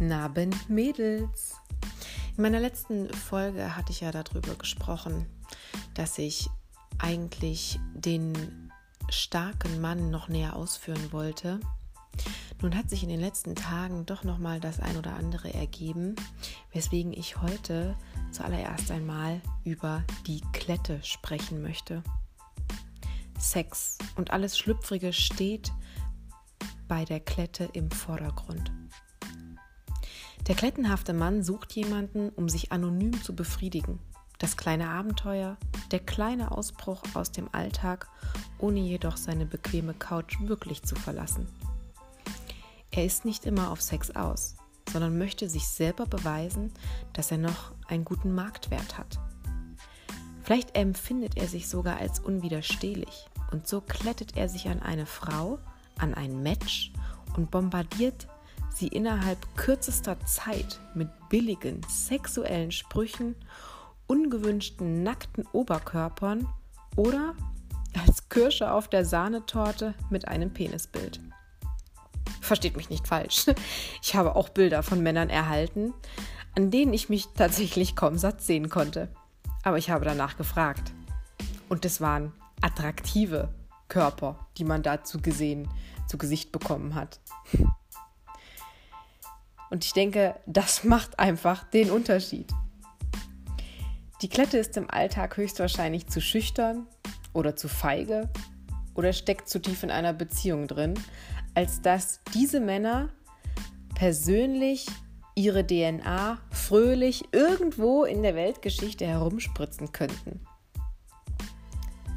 Naben Mädels. In meiner letzten Folge hatte ich ja darüber gesprochen, dass ich eigentlich den starken Mann noch näher ausführen wollte. Nun hat sich in den letzten Tagen doch noch mal das ein oder andere ergeben, weswegen ich heute zuallererst einmal über die Klette sprechen möchte. Sex und alles Schlüpfrige steht bei der Klette im Vordergrund. Der klettenhafte Mann sucht jemanden, um sich anonym zu befriedigen. Das kleine Abenteuer, der kleine Ausbruch aus dem Alltag, ohne jedoch seine bequeme Couch wirklich zu verlassen. Er ist nicht immer auf Sex aus, sondern möchte sich selber beweisen, dass er noch einen guten Marktwert hat. Vielleicht empfindet er sich sogar als unwiderstehlich und so klettet er sich an eine Frau, an ein Match und bombardiert sie innerhalb kürzester Zeit mit billigen sexuellen Sprüchen, ungewünschten nackten Oberkörpern oder als Kirsche auf der Sahnetorte mit einem Penisbild. Versteht mich nicht falsch. Ich habe auch Bilder von Männern erhalten, an denen ich mich tatsächlich kaum satt sehen konnte. Aber ich habe danach gefragt. Und es waren attraktive Körper, die man dazu gesehen, zu Gesicht bekommen hat. Und ich denke, das macht einfach den Unterschied. Die Klette ist im Alltag höchstwahrscheinlich zu schüchtern oder zu feige oder steckt zu tief in einer Beziehung drin, als dass diese Männer persönlich ihre DNA fröhlich irgendwo in der Weltgeschichte herumspritzen könnten.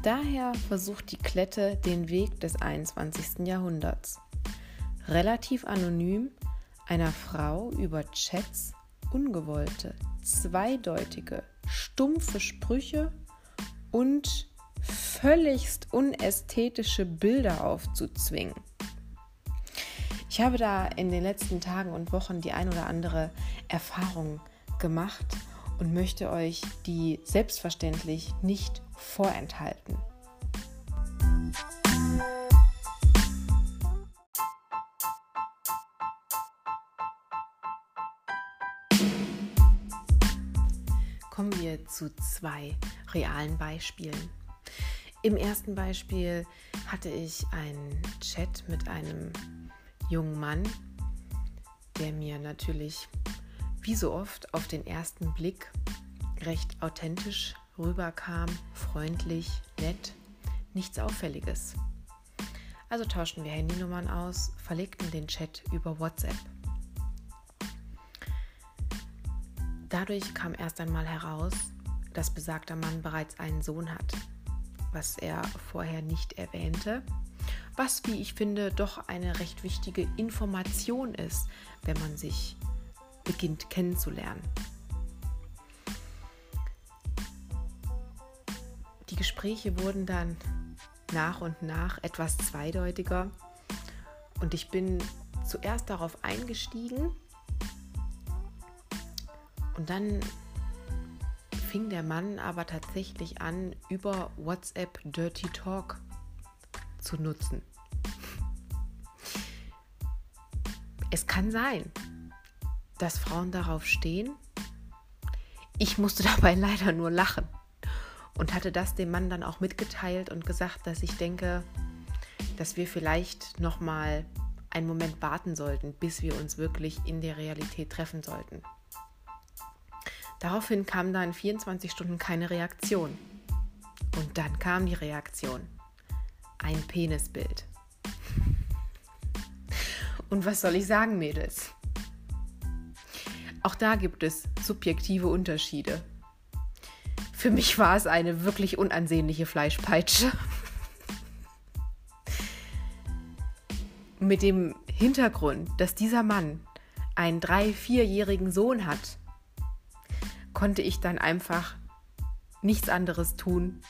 Daher versucht die Klette den Weg des 21. Jahrhunderts. Relativ anonym einer Frau über Chats ungewollte, zweideutige, stumpfe Sprüche und völligst unästhetische Bilder aufzuzwingen. Ich habe da in den letzten Tagen und Wochen die ein oder andere Erfahrung gemacht und möchte euch die selbstverständlich nicht vorenthalten. Kommen wir zu zwei realen Beispielen. Im ersten Beispiel hatte ich einen Chat mit einem jungen Mann, der mir natürlich wie so oft auf den ersten Blick recht authentisch rüberkam, freundlich, nett, nichts Auffälliges. Also tauschten wir Handynummern aus, verlegten den Chat über WhatsApp. Dadurch kam erst einmal heraus, dass besagter Mann bereits einen Sohn hat, was er vorher nicht erwähnte was, wie ich finde, doch eine recht wichtige Information ist, wenn man sich beginnt kennenzulernen. Die Gespräche wurden dann nach und nach etwas zweideutiger und ich bin zuerst darauf eingestiegen und dann fing der Mann aber tatsächlich an, über WhatsApp Dirty Talk zu nutzen. Es kann sein, dass Frauen darauf stehen. Ich musste dabei leider nur lachen und hatte das dem Mann dann auch mitgeteilt und gesagt, dass ich denke, dass wir vielleicht noch mal einen Moment warten sollten, bis wir uns wirklich in der Realität treffen sollten. Daraufhin kam dann 24 Stunden keine Reaktion. Und dann kam die Reaktion ein Penisbild. Und was soll ich sagen, Mädels? Auch da gibt es subjektive Unterschiede. Für mich war es eine wirklich unansehnliche Fleischpeitsche. Mit dem Hintergrund, dass dieser Mann einen drei-, vierjährigen Sohn hat, konnte ich dann einfach nichts anderes tun,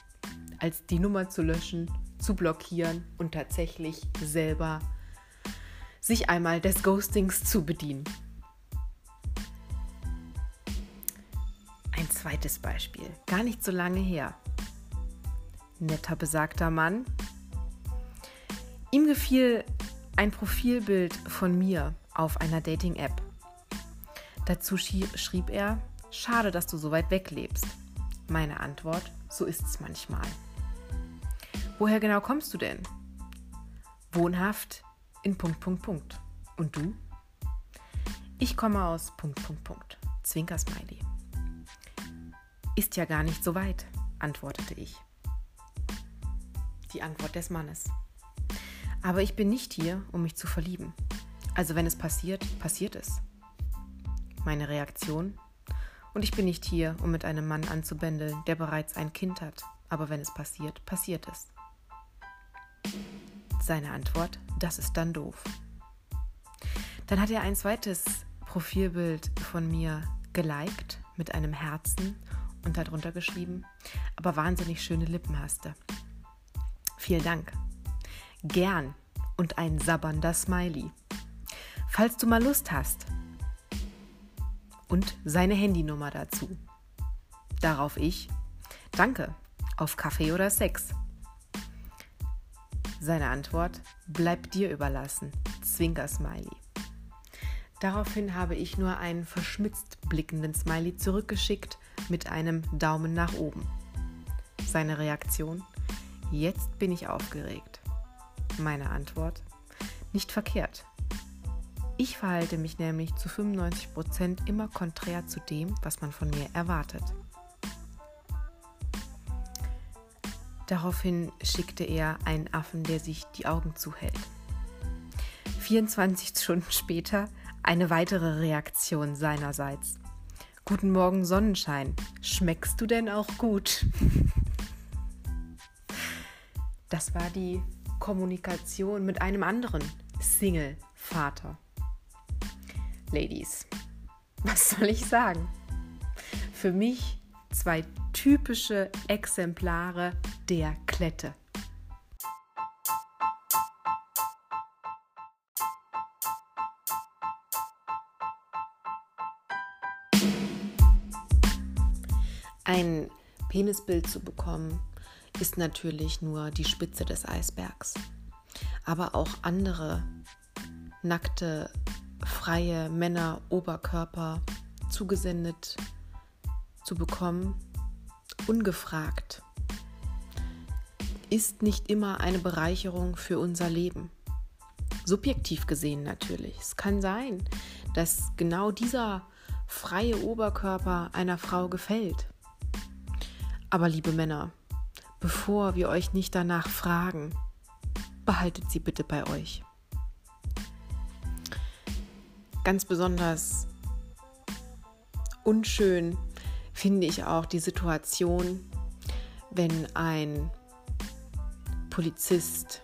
als die Nummer zu löschen zu blockieren und tatsächlich selber sich einmal des Ghostings zu bedienen. Ein zweites Beispiel, gar nicht so lange her. Netter besagter Mann. Ihm gefiel ein Profilbild von mir auf einer Dating-App. Dazu schrieb er, schade, dass du so weit weg lebst. Meine Antwort, so ist's manchmal. Woher genau kommst du denn? Wohnhaft in Punkt, Punkt, Punkt. Und du? Ich komme aus Punkt, Punkt, Punkt. Zwinkersmiley. Ist ja gar nicht so weit, antwortete ich. Die Antwort des Mannes. Aber ich bin nicht hier, um mich zu verlieben. Also wenn es passiert, passiert es. Meine Reaktion? Und ich bin nicht hier, um mit einem Mann anzubändeln, der bereits ein Kind hat. Aber wenn es passiert, passiert es. Seine Antwort, das ist dann doof. Dann hat er ein zweites Profilbild von mir geliked mit einem Herzen und darunter geschrieben, aber wahnsinnig schöne Lippen hast du. Vielen Dank. Gern und ein sabbernder Smiley. Falls du mal Lust hast. Und seine Handynummer dazu. Darauf ich, danke, auf Kaffee oder Sex. Seine Antwort, bleibt dir überlassen. Zwinker-Smiley. Daraufhin habe ich nur einen verschmitzt blickenden Smiley zurückgeschickt mit einem Daumen nach oben. Seine Reaktion, jetzt bin ich aufgeregt. Meine Antwort, nicht verkehrt. Ich verhalte mich nämlich zu 95% immer konträr zu dem, was man von mir erwartet. Daraufhin schickte er einen Affen, der sich die Augen zuhält. 24 Stunden später eine weitere Reaktion seinerseits. Guten Morgen Sonnenschein. Schmeckst du denn auch gut? Das war die Kommunikation mit einem anderen Single-Vater. Ladies, was soll ich sagen? Für mich zwei typische Exemplare der Klette. Ein Penisbild zu bekommen, ist natürlich nur die Spitze des Eisbergs. Aber auch andere nackte, freie Männer, Oberkörper zugesendet zu bekommen, ungefragt, ist nicht immer eine Bereicherung für unser Leben. Subjektiv gesehen natürlich. Es kann sein, dass genau dieser freie Oberkörper einer Frau gefällt. Aber liebe Männer, bevor wir euch nicht danach fragen, behaltet sie bitte bei euch. Ganz besonders unschön finde ich auch die Situation, wenn ein Polizist,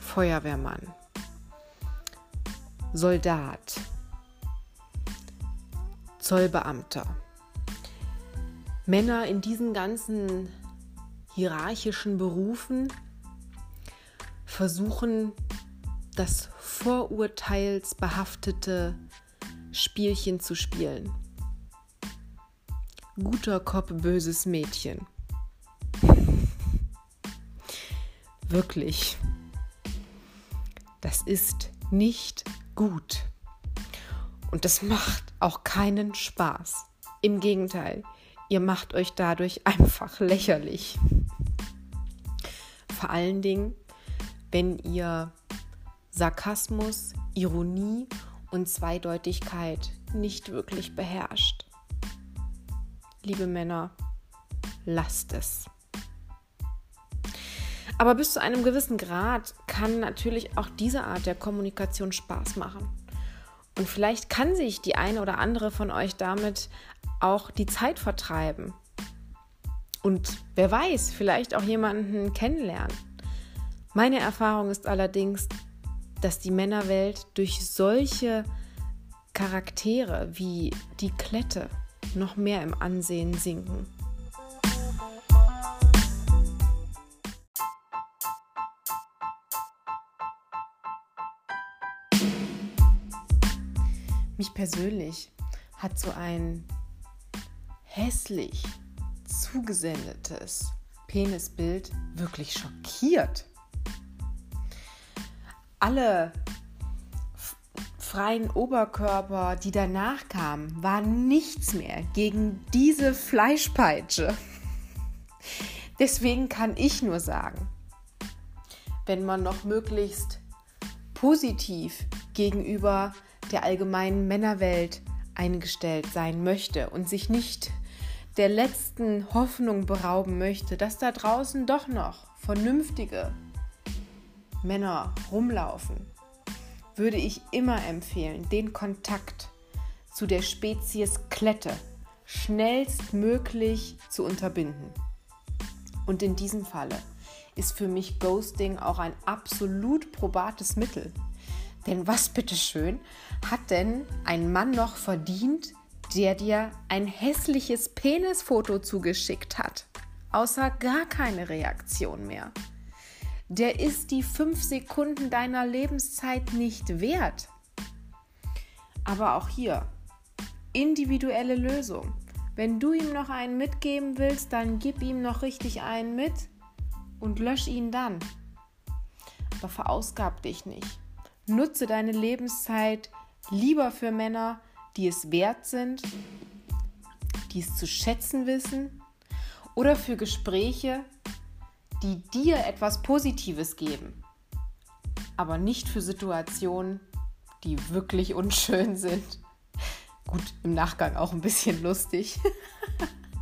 Feuerwehrmann, Soldat, Zollbeamter, Männer in diesen ganzen hierarchischen Berufen versuchen, das vorurteilsbehaftete Spielchen zu spielen guter Kopf, böses Mädchen. Wirklich. Das ist nicht gut. Und das macht auch keinen Spaß. Im Gegenteil, ihr macht euch dadurch einfach lächerlich. Vor allen Dingen, wenn ihr Sarkasmus, Ironie und Zweideutigkeit nicht wirklich beherrscht liebe Männer, lasst es. Aber bis zu einem gewissen Grad kann natürlich auch diese Art der Kommunikation Spaß machen. Und vielleicht kann sich die eine oder andere von euch damit auch die Zeit vertreiben. Und wer weiß, vielleicht auch jemanden kennenlernen. Meine Erfahrung ist allerdings, dass die Männerwelt durch solche Charaktere wie die Klette noch mehr im Ansehen sinken. Mich persönlich hat so ein hässlich zugesendetes Penisbild wirklich schockiert. Alle freien Oberkörper, die danach kamen, war nichts mehr gegen diese Fleischpeitsche. Deswegen kann ich nur sagen, wenn man noch möglichst positiv gegenüber der allgemeinen Männerwelt eingestellt sein möchte und sich nicht der letzten Hoffnung berauben möchte, dass da draußen doch noch vernünftige Männer rumlaufen, würde ich immer empfehlen, den Kontakt zu der Spezies Klette schnellstmöglich zu unterbinden. Und in diesem Falle ist für mich Ghosting auch ein absolut probates Mittel. Denn was bitteschön hat denn ein Mann noch verdient, der dir ein hässliches Penisfoto zugeschickt hat? Außer gar keine Reaktion mehr. Der ist die fünf Sekunden deiner Lebenszeit nicht wert. Aber auch hier, individuelle Lösung. Wenn du ihm noch einen mitgeben willst, dann gib ihm noch richtig einen mit und lösch ihn dann. Aber verausgab dich nicht. Nutze deine Lebenszeit lieber für Männer, die es wert sind, die es zu schätzen wissen oder für Gespräche, die dir etwas Positives geben, aber nicht für Situationen, die wirklich unschön sind. Gut, im Nachgang auch ein bisschen lustig.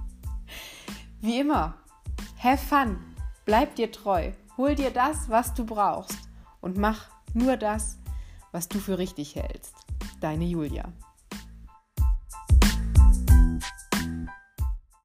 Wie immer, have fun, bleib dir treu, hol dir das, was du brauchst und mach nur das, was du für richtig hältst. Deine Julia.